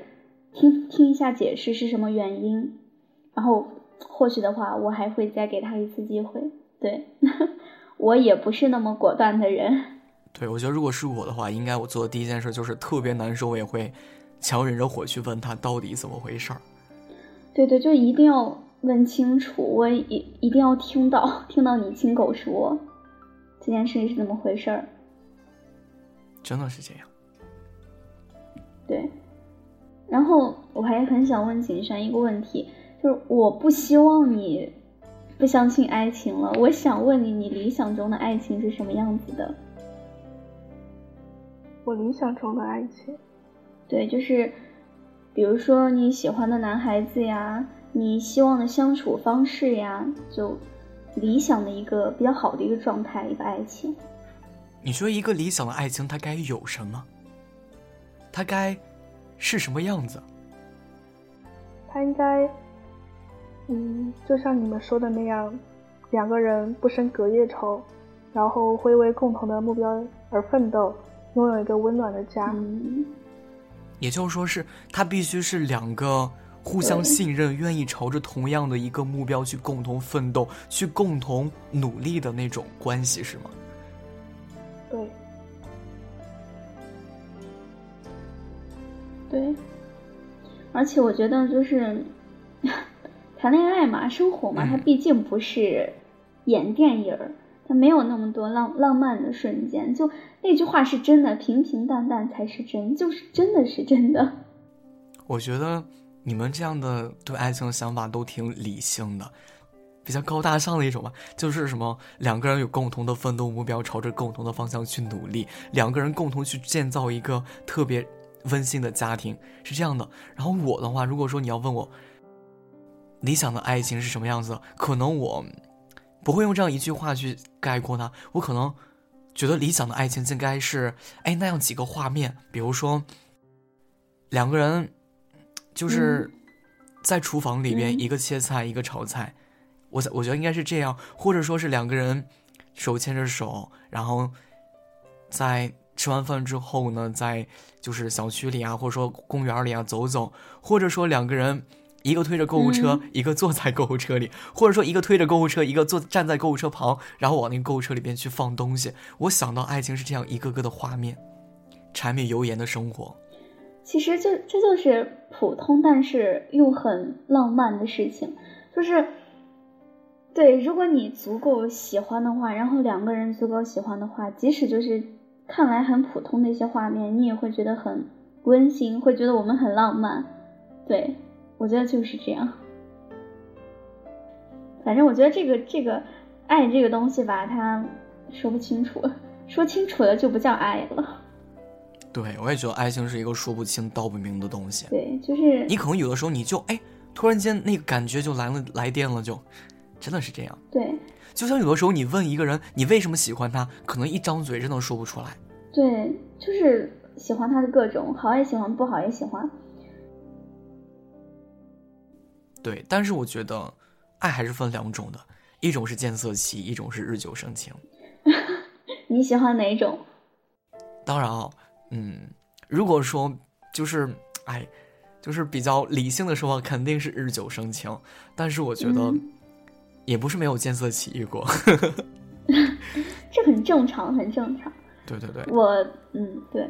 听听一下解释是什么原因，然后或许的话，我还会再给他一次机会。对 我也不是那么果断的人。对，我觉得如果是我的话，应该我做的第一件事就是特别难受，我也会强忍着火去问他到底怎么回事儿。对对，就一定要问清楚，我一一定要听到听到你亲口说这件事情是怎么回事儿。真的是这样。对，然后我还很想问景山一个问题，就是我不希望你不相信爱情了，我想问你，你理想中的爱情是什么样子的？我理想中的爱情，对，就是比如说你喜欢的男孩子呀，你希望的相处方式呀，就理想的一个比较好的一个状态，一个爱情。你说一个理想的爱情，它该有什么？它该是什么样子？它应该，嗯，就像你们说的那样，两个人不生隔夜仇，然后会为共同的目标而奋斗，拥有一个温暖的家。嗯，也就是说，是他必须是两个互相信任、愿意朝着同样的一个目标去共同奋斗、去共同努力的那种关系，是吗？对，对，而且我觉得就是 谈恋爱嘛，生活嘛，嗯它毕竟不是演电影儿，它没有那么多浪浪漫的瞬间。就那句话是真的，平平淡淡才是真，就是真的是真的。我觉得你们这样的对爱情的想法都挺理性的，比较高大上的一种吧。就是什么两个人有共同的奋斗目标，朝着共同的方向去努力，两个人共同去建造一个特别温馨的家庭，是这样的。然后我的话，如果说你要问我理想的爱情是什么样子的，可能我不会用这样一句话去概括它，我可能觉得理想的爱情应该是哎那样几个画面，比如说两个人。就是在厨房里边，嗯。一个切菜，一个炒菜，我我觉得应该是这样，或者说是两个人手牵着手，然后在吃完饭之后呢，在就是小区里啊，或者说公园里啊走走，或者说两个人一个推着购物车，嗯一个坐在购物车里，或者说一个推着购物车，一个坐站在购物车旁，然后往那个购物车里边去放东西。我想到爱情是这样一个个的画面，柴米油盐的生活。其实这这就是普通但是又很浪漫的事情，就是对，如果你足够喜欢的话，然后两个人足够喜欢的话，即使就是看来很普通的一些画面，你也会觉得很温馨，会觉得我们很浪漫。对，我觉得就是这样。反正我觉得这个这个爱这个东西吧，它说不清楚，说清楚了就不叫爱了。对，我也觉得爱情是一个说不清道不明的东西。对，就是你可能有的时候你就哎，突然间那个感觉就来了，来电了就，真的是这样。对就像有的时候你问一个人你为什么喜欢他，可能一张嘴真的说不出来。对，就是喜欢他的各种好也喜欢，不好也喜欢。对，但是我觉得爱还是分两种的，一种是见色起，一种是日久生情。你喜欢哪一种？当然啊，嗯，如果说就是哎，就是比较理性的说，肯定是日久生情。但是我觉得嗯也不是没有见色起意过。这很正常，很正常。对对对，我嗯，对，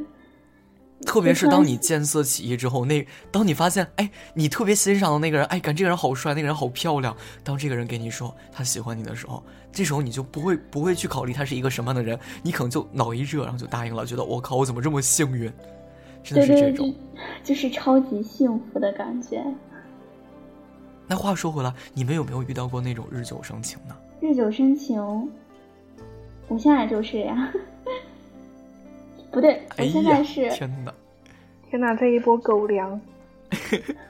特别是当你见色起意之后，那当你发现，哎，你特别欣赏的那个人，哎，感觉这个人好帅，那个人好漂亮。当这个人给你说他喜欢你的时候，这时候你就不会不会去考虑他是一个什么样的人，你可能就脑一热，然后就答应了，觉得我靠，我怎么这么幸运？真的是这种。就就是超级幸福的感觉。那话说回来，你们有没有遇到过那种日久生情呢？日久生情，我现在就是呀。不对，我哎现在呀，是，天哪！天哪，这一波狗粮！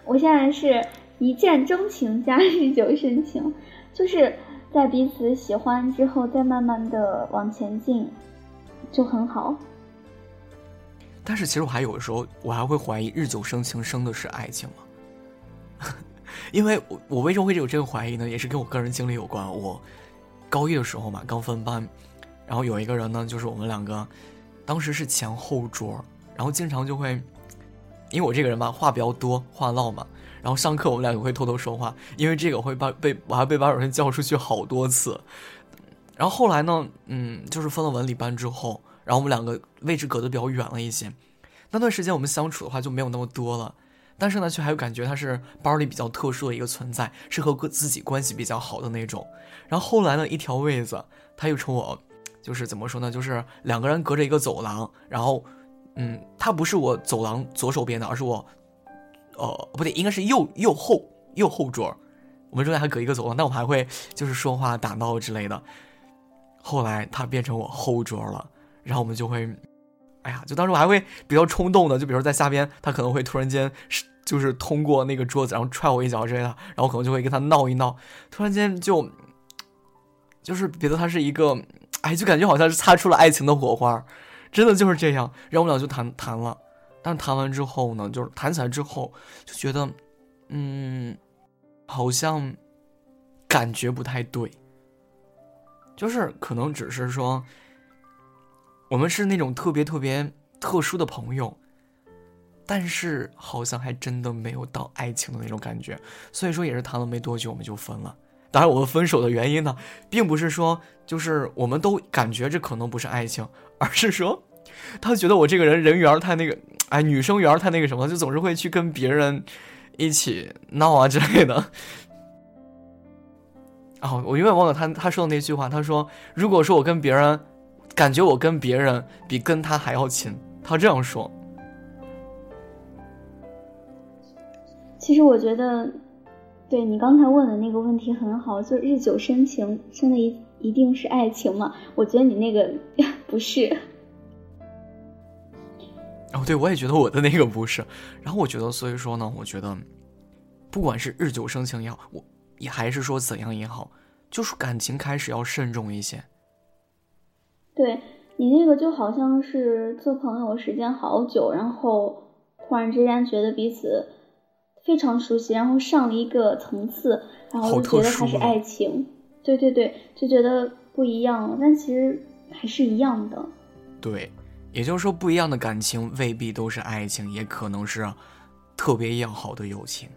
我现在是一见钟情加日久生情，就是在彼此喜欢之后，再慢慢的往前进，就很好。但是其实我还有的时候，我还会怀疑日久生情生的是爱情吗？因为我我为什么会有这个怀疑呢？也是跟我个人经历有关。我高一的时候嘛，刚分班，然后有一个人呢，就是我们两个当时是前后桌，然后经常就会，因为我这个人吧话比较多，话唠嘛，然后上课我们两个会偷偷说话，因为这个会把被我还被班主任叫出去好多次。然后后来呢，嗯，就是分了文理班之后，然后我们两个位置隔得比较远了一些。那段时间我们相处的话就没有那么多了，但是呢，却还有感觉他是班里比较特殊的一个存在，是和自己关系比较好的那种。然后后来呢，一条位子，他又从我，就是怎么说呢，就是两个人隔着一个走廊，然后，嗯，他不是我走廊左手边的，而是我，呃，不对，应该是右右后右后桌，我们中间还隔一个走廊，但我们还会就是说话打闹之类的。后来他变成我后桌了，然后我们就会。哎呀，就当时我还会比较冲动的，就比如说在下边，他可能会突然间是就是通过那个桌子，然后踹我一脚之类的，然后可能就会跟他闹一闹，突然间就就是觉得他是一个，哎，就感觉好像是擦出了爱情的火花，真的就是这样。然后我们俩就谈谈了，但是谈完之后呢，就是谈起来之后就觉得，嗯，好像感觉不太对，就是可能只是说。我们是那种特别特别特殊的朋友，但是好像还真的没有到爱情的那种感觉，所以说也是谈了没多久我们就分了。当然，我们分手的原因呢，并不是说就是我们都感觉这可能不是爱情，而是说 他觉得我这个人人缘太那个，哎，女生缘太那个什么，就总是会去跟别人一起闹啊之类的。哦，我永远忘了他他说的那句话，他说如果说我跟别人。感觉我跟别人比跟他还要亲，他这样说。其实我觉得，对你刚才问的那个问题很好，就日久生情，真的一一定是爱情吗？我觉得你那个 不是。哦，对，我也觉得我的那个不是。然后我觉得，所以说呢，我觉得，不管是日久生情也好，我也还是说怎样也好，就是感情开始要慎重一些。对你那个就好像是做朋友时间好久，然后突然之间觉得彼此非常熟悉，然后上了一个层次，然后就觉得它是爱情。对对对，就觉得不一样了，但其实还是一样的。对，也就是说，不一样的感情未必都是爱情，也可能是特别要好的友情。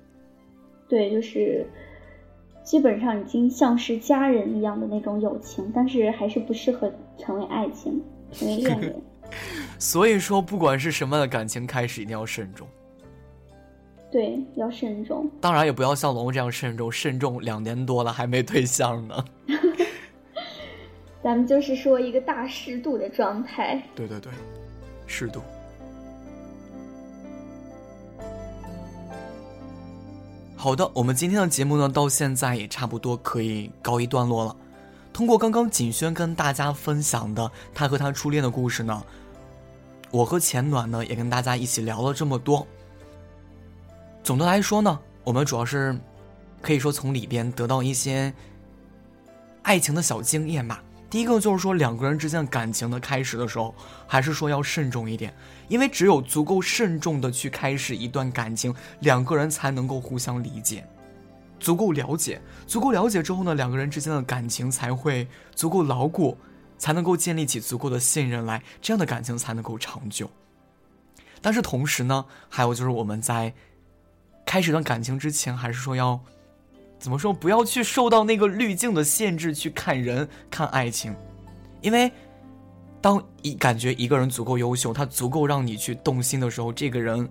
对，就是。基本上已经像是家人一样的那种友情，但是还是不适合成为爱情，成为恋人。所以说，不管是什么样的感情，开始一定要慎重。对，要慎重。当然，也不要像龙这样慎重，慎重两年多了还没对象呢。咱们就是说一个大适度的状态。对对对，适度。好的，我们今天的节目呢，到现在也差不多可以告一段落了。通过刚刚景轩跟大家分享的他和他初恋的故事呢，我和钱暖呢也跟大家一起聊了这么多。总的来说呢，我们主要是可以说从里边得到一些爱情的小经验吧。第一个就是说，两个人之间感情的开始的时候，还是说要慎重一点，因为只有足够慎重的去开始一段感情，两个人才能够互相理解，足够了解，足够了解之后呢，两个人之间的感情才会足够牢固，才能够建立起足够的信任来，这样的感情才能够长久。但是同时呢，还有就是我们在开始一段感情之前，还是说要。怎么说？不要去受到那个滤镜的限制去看人、看爱情，因为当一感觉一个人足够优秀，他足够让你去动心的时候，这个人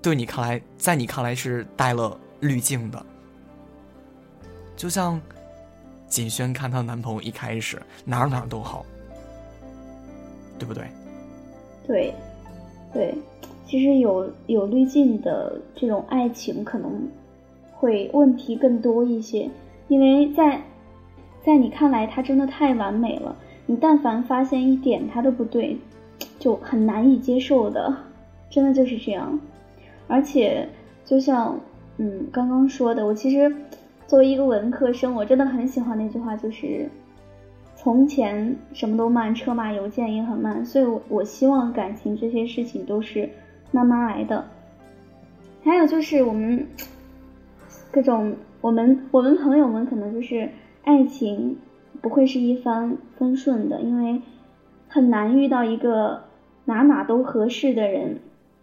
对你看来，在你看来是带了滤镜的。就像锦轩看她男朋友一开始哪哪都好，对不对？对，对，其实有有滤镜的这种爱情可能。会问题更多一些，因为在，在你看来他真的太完美了，你但凡发现一点他都不对，就很难以接受的，真的就是这样。而且就像嗯刚刚说的，我其实作为一个文科生，我真的很喜欢那句话，就是从前什么都慢，车马邮件也很慢，所以我我希望感情这些事情都是慢慢来的。还有就是我们。各种我们我们朋友们可能就是爱情不会是一帆风顺的，因为很难遇到一个哪哪都合适的人。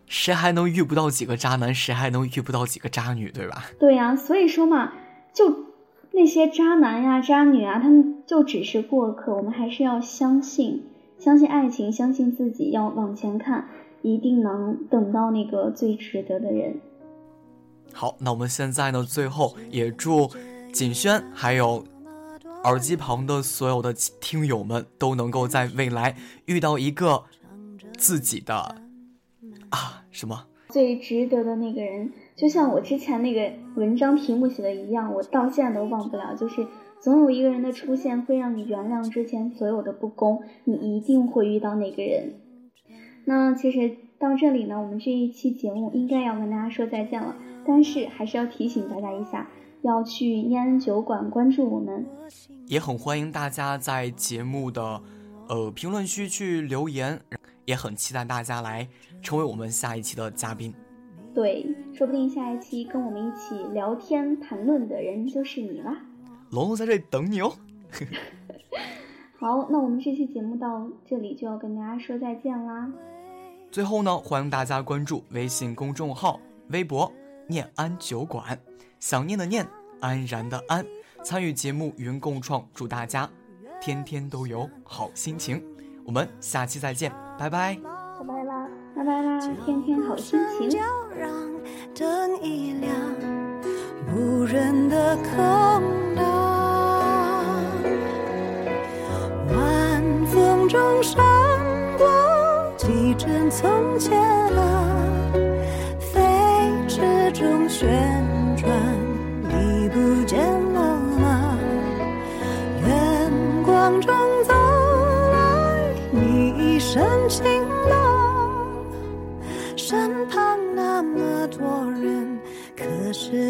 谁还能遇不到几个渣男？谁还能遇不到几个渣女？对吧？对呀，所以说嘛，就那些渣男呀、渣女啊，他们就只是过客。我们还是要相信，相信爱情，相信自己，要往前看，一定能等到那个最值得的人。好，那我们现在呢，最后也祝锦轩还有耳机旁的所有的听友们都能够在未来遇到一个自己的啊什么最值得的那个人。就像我之前那个文章题目写的一样，我到现在都忘不了，就是总有一个人的出现会让你原谅之前所有的不公，你一定会遇到那个人。那其实到这里呢，我们这一期节目应该要跟大家说再见了。但是还是要提醒大家一下，要去念安酒馆关注我们，也很欢迎大家在节目的呃评论区去留言，也很期待大家来成为我们下一期的嘉宾。对，说不定下一期跟我们一起聊天谈论的人就是你啦。龙龙在这里等你哦。好，那我们这期节目到这里就要跟大家说再见啦。最后呢，欢迎大家关注微信公众号、微博。念安酒馆，想念的念，安然的安，参与节目云共创，祝大家天天都有好心情。我们下期再见，拜拜，拜拜啦，拜拜啦，天天好心情。灯一亮，无人的空荡，